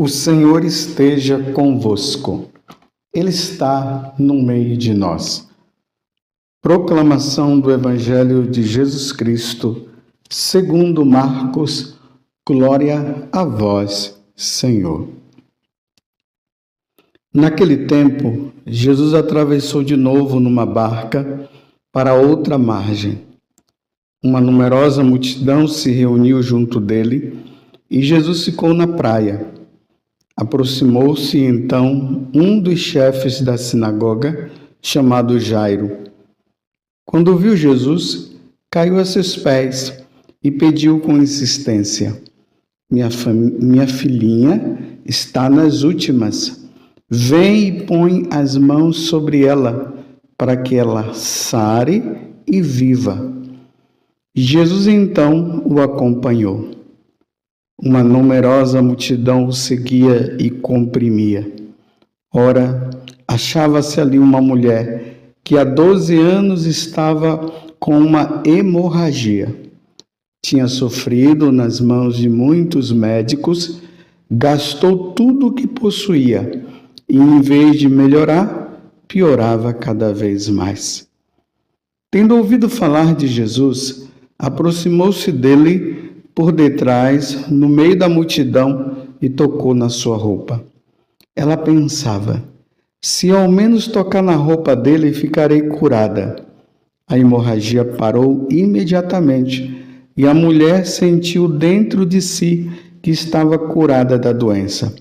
O Senhor esteja convosco, Ele está no meio de nós. Proclamação do Evangelho de Jesus Cristo, segundo Marcos, glória a vós, Senhor. Naquele tempo, Jesus atravessou de novo numa barca para outra margem. Uma numerosa multidão se reuniu junto dele e Jesus ficou na praia. Aproximou-se então um dos chefes da sinagoga, chamado Jairo. Quando viu Jesus, caiu a seus pés e pediu com insistência: Minha, minha filhinha está nas últimas. Vem e põe as mãos sobre ela, para que ela sare e viva. Jesus então o acompanhou. Uma numerosa multidão o seguia e comprimia. Ora, achava-se ali uma mulher que há doze anos estava com uma hemorragia. Tinha sofrido nas mãos de muitos médicos, gastou tudo o que possuía e, em vez de melhorar, piorava cada vez mais. Tendo ouvido falar de Jesus, aproximou-se dele por detrás, no meio da multidão, e tocou na sua roupa. Ela pensava: se ao menos tocar na roupa dele, ficarei curada. A hemorragia parou imediatamente e a mulher sentiu dentro de si que estava curada da doença.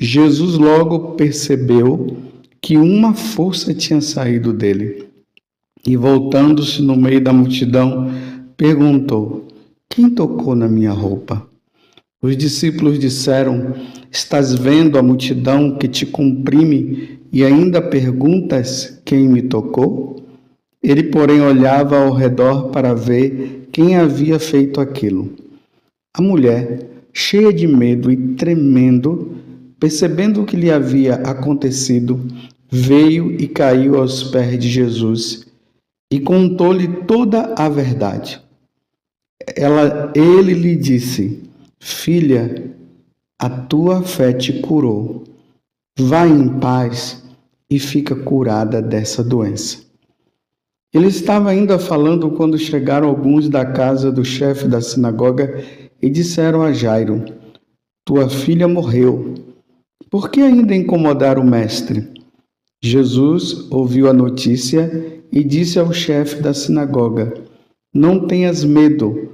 Jesus logo percebeu que uma força tinha saído dele e, voltando-se no meio da multidão, perguntou: quem tocou na minha roupa? Os discípulos disseram: Estás vendo a multidão que te comprime e ainda perguntas quem me tocou? Ele, porém, olhava ao redor para ver quem havia feito aquilo. A mulher, cheia de medo e tremendo, percebendo o que lhe havia acontecido, veio e caiu aos pés de Jesus e contou-lhe toda a verdade ela, ele lhe disse: Filha, a tua fé te curou. Vá em paz e fica curada dessa doença. Ele estava ainda falando quando chegaram alguns da casa do chefe da sinagoga e disseram a Jairo: Tua filha morreu. Por que ainda incomodar o mestre? Jesus ouviu a notícia e disse ao chefe da sinagoga: Não tenhas medo,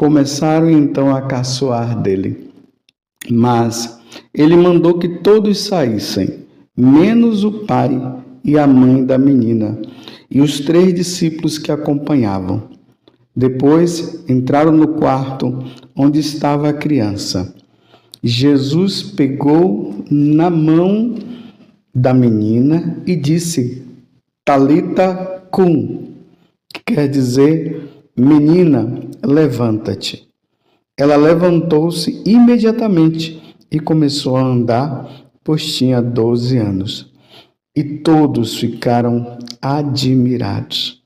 Começaram então a caçoar dele. Mas ele mandou que todos saíssem, menos o pai e a mãe da menina, e os três discípulos que acompanhavam. Depois entraram no quarto onde estava a criança. Jesus pegou na mão da menina e disse: Talita cum, que quer dizer Menina, levanta-te. Ela levantou-se imediatamente e começou a andar, pois tinha doze anos. E todos ficaram admirados.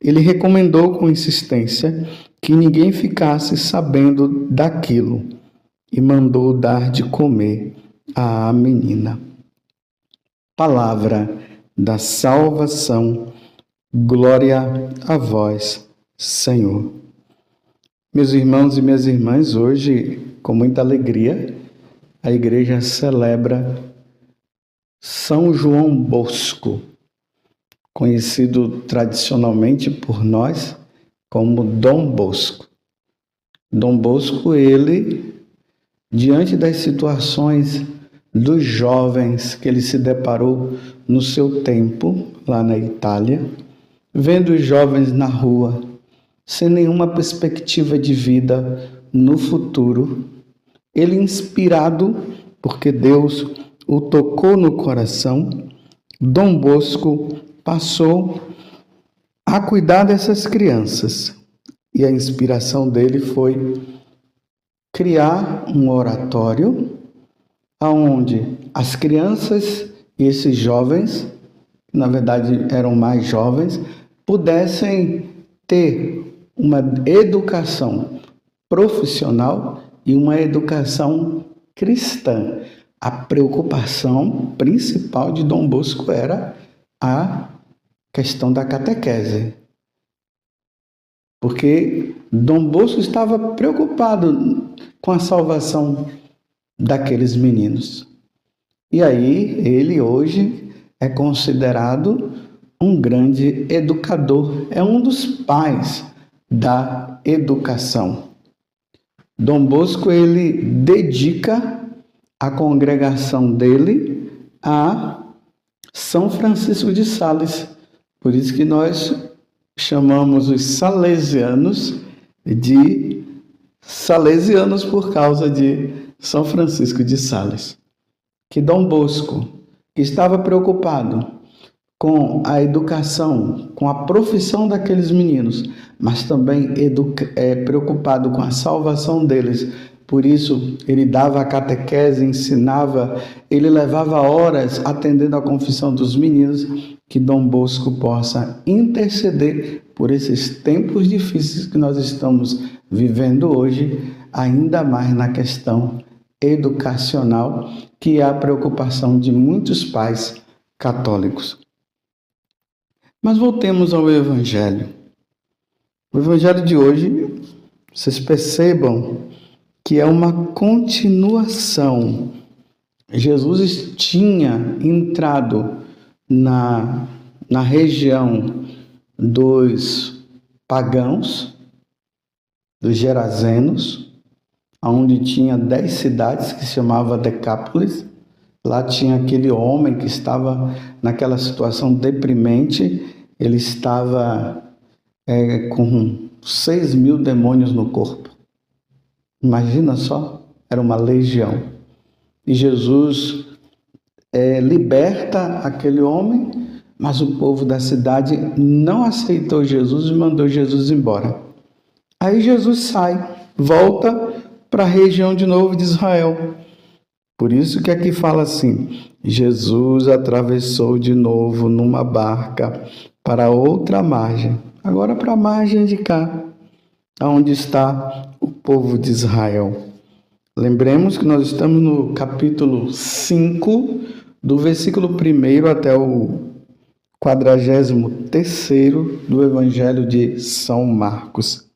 Ele recomendou com insistência que ninguém ficasse sabendo daquilo e mandou dar de comer à menina. Palavra da salvação, glória a vós, Senhor. Meus irmãos e minhas irmãs, hoje, com muita alegria, a igreja celebra São João Bosco, conhecido tradicionalmente por nós como Dom Bosco. Dom Bosco, ele, diante das situações dos jovens que ele se deparou no seu tempo, lá na Itália, vendo os jovens na rua, sem nenhuma perspectiva de vida no futuro, ele, inspirado porque Deus o tocou no coração, Dom Bosco passou a cuidar dessas crianças. E a inspiração dele foi criar um oratório aonde as crianças e esses jovens, na verdade eram mais jovens, pudessem ter uma educação profissional e uma educação cristã. A preocupação principal de Dom Bosco era a questão da catequese. Porque Dom Bosco estava preocupado com a salvação daqueles meninos. E aí, ele hoje é considerado um grande educador, é um dos pais da educação. Dom Bosco ele dedica a congregação dele a São Francisco de Sales. Por isso que nós chamamos os salesianos de salesianos por causa de São Francisco de Sales. Que Dom Bosco, que estava preocupado com a educação, com a profissão daqueles meninos, mas também é, preocupado com a salvação deles. Por isso, ele dava a catequese, ensinava, ele levava horas atendendo a confissão dos meninos, que Dom Bosco possa interceder por esses tempos difíceis que nós estamos vivendo hoje, ainda mais na questão educacional, que é a preocupação de muitos pais católicos. Mas voltemos ao Evangelho. O Evangelho de hoje, vocês percebam que é uma continuação. Jesus tinha entrado na, na região dos pagãos, dos Gerazenos, onde tinha dez cidades que se chamava Decápolis, Lá tinha aquele homem que estava naquela situação deprimente, ele estava é, com seis mil demônios no corpo. Imagina só, era uma legião. E Jesus é, liberta aquele homem, mas o povo da cidade não aceitou Jesus e mandou Jesus embora. Aí Jesus sai, volta para a região de novo de Israel. Por isso que aqui fala assim: Jesus atravessou de novo numa barca para outra margem, agora para a margem de cá, onde está o povo de Israel. Lembremos que nós estamos no capítulo 5, do versículo 1 até o 43 do Evangelho de São Marcos.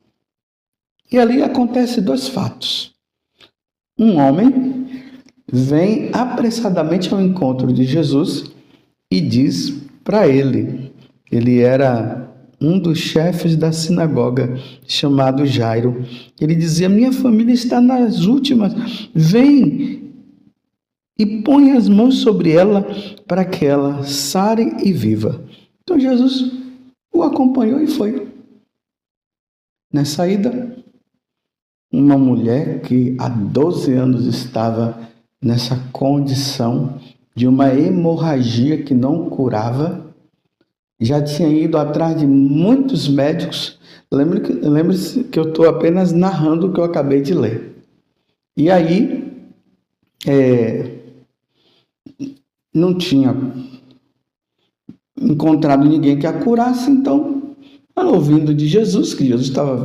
E ali acontece dois fatos. Um homem vem apressadamente ao encontro de Jesus e diz para ele, ele era um dos chefes da sinagoga, chamado Jairo. Ele dizia: Minha família está nas últimas, vem e põe as mãos sobre ela para que ela sare e viva. Então Jesus o acompanhou e foi. Nessa ida, uma mulher que há 12 anos estava nessa condição de uma hemorragia que não curava. Já tinha ido atrás de muitos médicos. Lembre-se que eu estou apenas narrando o que eu acabei de ler. E aí, é, não tinha encontrado ninguém que a curasse, então, ela ouvindo de Jesus, que Jesus estava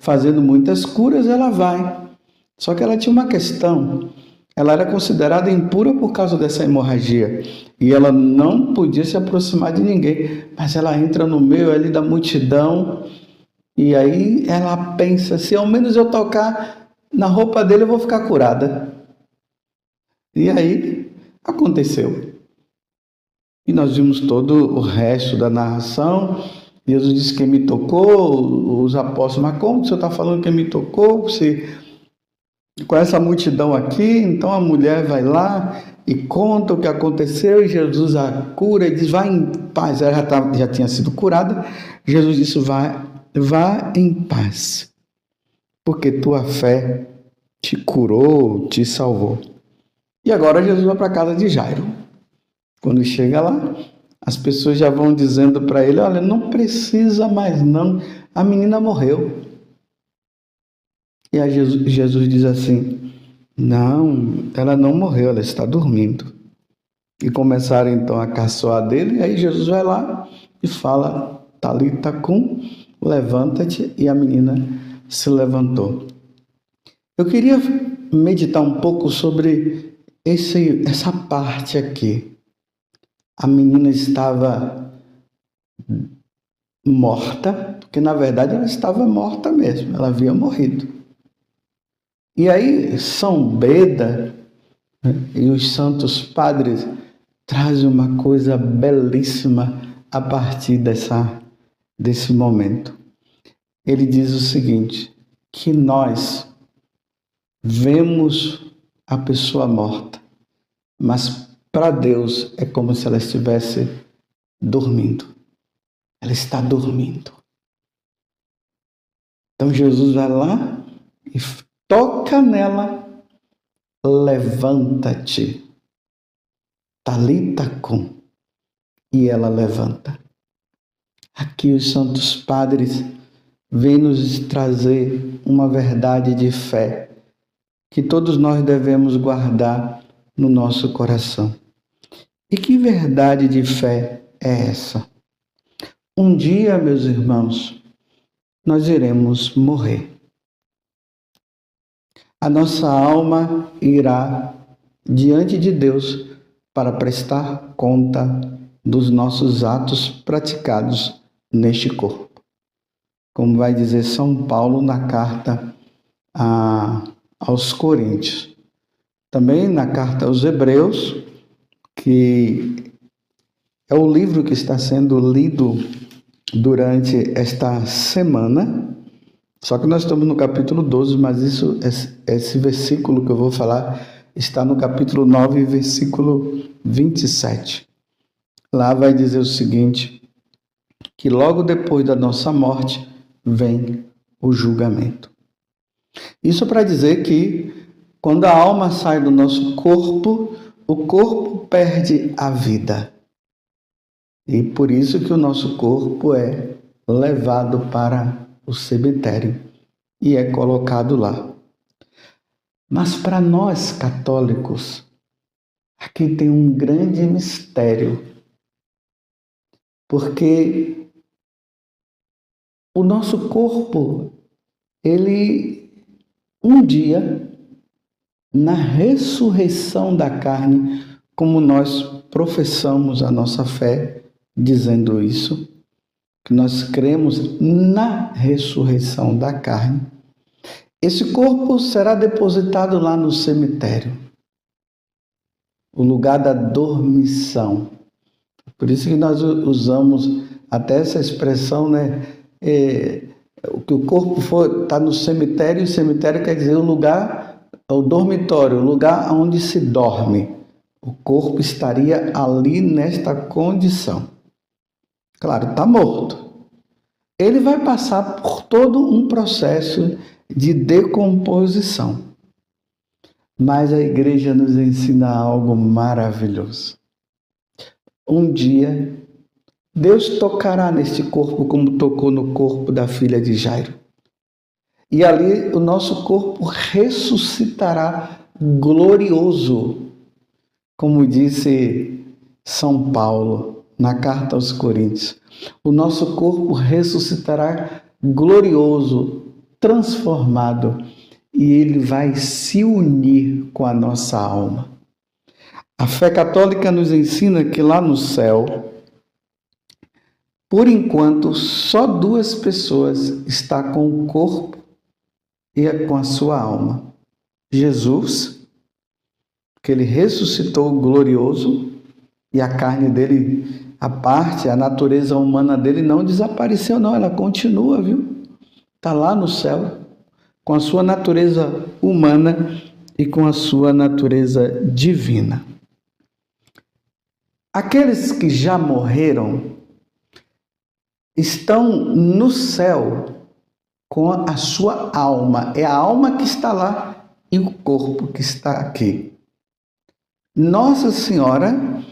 fazendo muitas curas, ela vai. Só que ela tinha uma questão ela era considerada impura por causa dessa hemorragia e ela não podia se aproximar de ninguém. Mas ela entra no meio ali da multidão e aí ela pensa: se ao menos eu tocar na roupa dele, eu vou ficar curada. E aí aconteceu. E nós vimos todo o resto da narração. Jesus disse que me tocou, os apóstolos, mas como o senhor está falando que me tocou? Se com essa multidão aqui, então a mulher vai lá e conta o que aconteceu, e Jesus a cura e diz: Vá em paz. Ela já, tá, já tinha sido curada. Jesus disse: Vá, vá em paz, porque tua fé te curou, te salvou. E agora Jesus vai para a casa de Jairo. Quando chega lá, as pessoas já vão dizendo para ele: Olha, não precisa mais não, a menina morreu. E Jesus, Jesus diz assim: Não, ela não morreu, ela está dormindo. E começaram então a caçoar dele, e aí Jesus vai lá e fala: Talita cum, levanta-te, e a menina se levantou. Eu queria meditar um pouco sobre esse, essa parte aqui. A menina estava morta, porque na verdade ela estava morta mesmo, ela havia morrido. E aí São Beda né, e os santos padres trazem uma coisa belíssima a partir dessa, desse momento. Ele diz o seguinte: que nós vemos a pessoa morta, mas para Deus é como se ela estivesse dormindo. Ela está dormindo. Então Jesus vai lá e toca nela, levanta-te. Talita com. E ela levanta. Aqui os santos padres vêm nos trazer uma verdade de fé que todos nós devemos guardar no nosso coração. E que verdade de fé é essa? Um dia, meus irmãos, nós iremos morrer. A nossa alma irá diante de Deus para prestar conta dos nossos atos praticados neste corpo. Como vai dizer São Paulo na carta a aos Coríntios. Também na carta aos Hebreus, que é o livro que está sendo lido durante esta semana. Só que nós estamos no capítulo 12, mas isso, esse versículo que eu vou falar está no capítulo 9, versículo 27. Lá vai dizer o seguinte: que logo depois da nossa morte vem o julgamento. Isso para dizer que quando a alma sai do nosso corpo, o corpo perde a vida. E por isso que o nosso corpo é levado para o cemitério e é colocado lá. Mas para nós católicos, aqui tem um grande mistério. Porque o nosso corpo, ele um dia, na ressurreição da carne, como nós professamos a nossa fé dizendo isso, que nós cremos na ressurreição da carne, esse corpo será depositado lá no cemitério, o lugar da dormição. Por isso que nós usamos até essa expressão, né? É, o que o corpo está no cemitério, e o cemitério quer dizer o lugar, o dormitório, o lugar onde se dorme. O corpo estaria ali nesta condição. Claro, está morto. Ele vai passar por todo um processo de decomposição. Mas a igreja nos ensina algo maravilhoso. Um dia Deus tocará neste corpo como tocou no corpo da filha de Jairo. E ali o nosso corpo ressuscitará glorioso, como disse São Paulo na carta aos Coríntios. O nosso corpo ressuscitará glorioso, transformado, e ele vai se unir com a nossa alma. A fé católica nos ensina que lá no céu, por enquanto, só duas pessoas está com o corpo e com a sua alma. Jesus, que ele ressuscitou glorioso e a carne dele, a parte, a natureza humana dele não desapareceu não, ela continua, viu? Está lá no céu, com a sua natureza humana e com a sua natureza divina. Aqueles que já morreram estão no céu com a sua alma. É a alma que está lá e o corpo que está aqui. Nossa Senhora,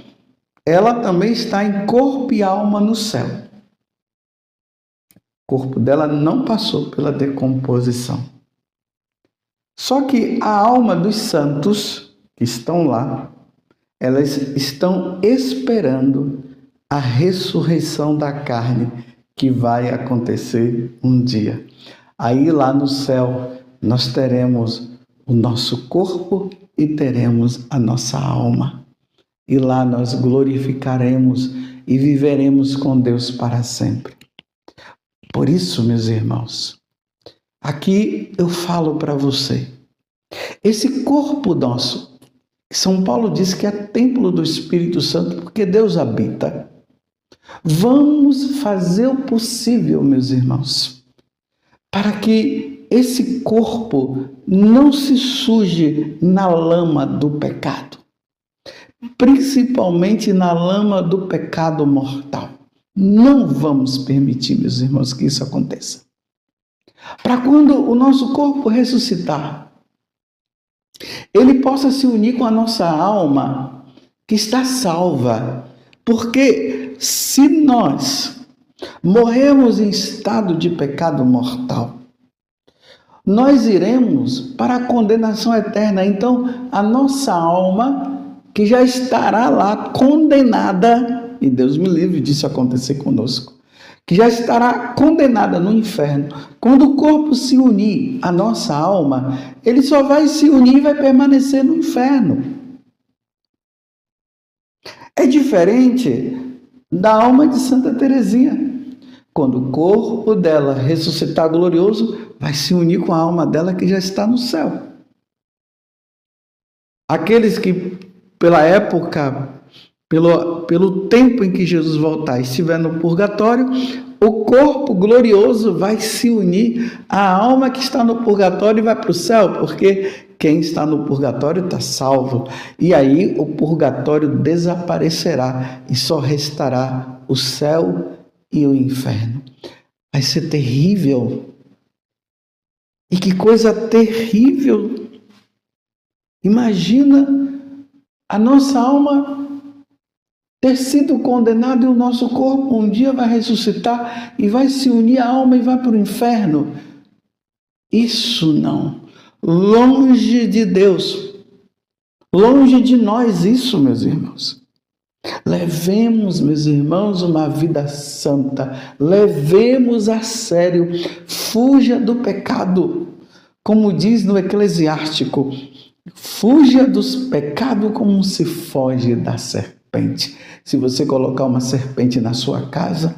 ela também está em corpo e alma no céu. O corpo dela não passou pela decomposição. Só que a alma dos santos que estão lá, elas estão esperando a ressurreição da carne que vai acontecer um dia. Aí lá no céu nós teremos o nosso corpo e teremos a nossa alma. E lá nós glorificaremos e viveremos com Deus para sempre. Por isso, meus irmãos, aqui eu falo para você, esse corpo nosso, São Paulo diz que é templo do Espírito Santo porque Deus habita. Vamos fazer o possível, meus irmãos, para que esse corpo não se suje na lama do pecado, principalmente na lama do pecado mortal. Não vamos permitir, meus irmãos, que isso aconteça. Para quando o nosso corpo ressuscitar, ele possa se unir com a nossa alma que está salva. Porque se nós morremos em estado de pecado mortal, nós iremos para a condenação eterna. Então, a nossa alma, que já estará lá condenada, e Deus me livre disso acontecer conosco, que já estará condenada no inferno. Quando o corpo se unir à nossa alma, ele só vai se unir e vai permanecer no inferno. É diferente da alma de Santa Teresinha. Quando o corpo dela ressuscitar glorioso, vai se unir com a alma dela que já está no céu. Aqueles que, pela época, pelo, pelo tempo em que Jesus voltar, estiver no purgatório, o corpo glorioso vai se unir à alma que está no purgatório e vai para o céu, porque quem está no purgatório está salvo. E aí o purgatório desaparecerá e só restará o céu e o inferno. Vai ser terrível. E que coisa terrível! Imagina a nossa alma ter sido condenado e o nosso corpo um dia vai ressuscitar e vai se unir à alma e vai para o inferno. Isso não. Longe de Deus. Longe de nós isso, meus irmãos. Levemos, meus irmãos, uma vida santa. Levemos a sério. Fuja do pecado. Como diz no Eclesiástico, fuja dos pecados como se foge da serpente. Se você colocar uma serpente na sua casa,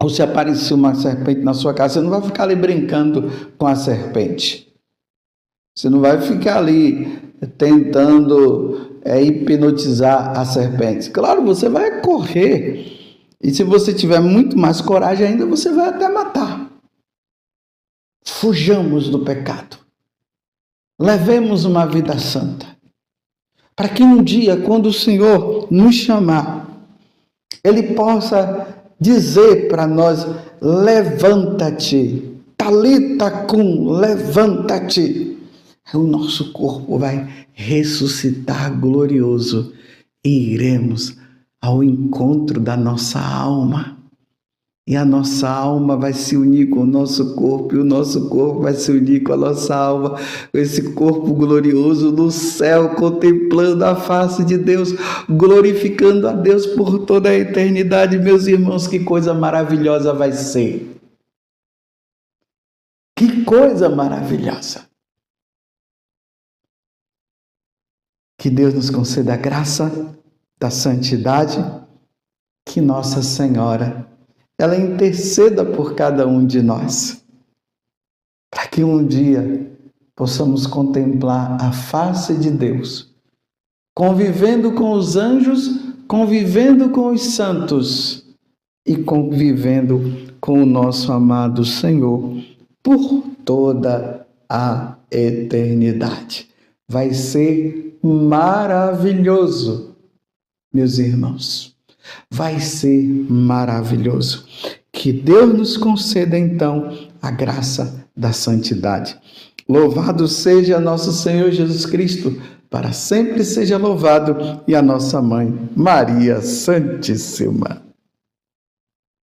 ou se aparecer uma serpente na sua casa, você não vai ficar ali brincando com a serpente. Você não vai ficar ali tentando é, hipnotizar a serpente. Claro, você vai correr. E se você tiver muito mais coragem ainda, você vai até matar. Fujamos do pecado. Levemos uma vida santa. Para que um dia, quando o Senhor nos chamar, Ele possa dizer para nós: levanta-te. Talita cum, levanta-te o nosso corpo vai ressuscitar glorioso e iremos ao encontro da nossa alma. E a nossa alma vai se unir com o nosso corpo, e o nosso corpo vai se unir com a nossa alma, com esse corpo glorioso no céu, contemplando a face de Deus, glorificando a Deus por toda a eternidade. Meus irmãos, que coisa maravilhosa vai ser! Que coisa maravilhosa! Que Deus nos conceda a graça da santidade, que Nossa Senhora ela interceda por cada um de nós, para que um dia possamos contemplar a face de Deus, convivendo com os anjos, convivendo com os santos e convivendo com o nosso amado Senhor por toda a eternidade. Vai ser maravilhoso, meus irmãos. Vai ser maravilhoso. Que Deus nos conceda então a graça da santidade. Louvado seja nosso Senhor Jesus Cristo, para sempre seja louvado, e a nossa mãe, Maria Santíssima.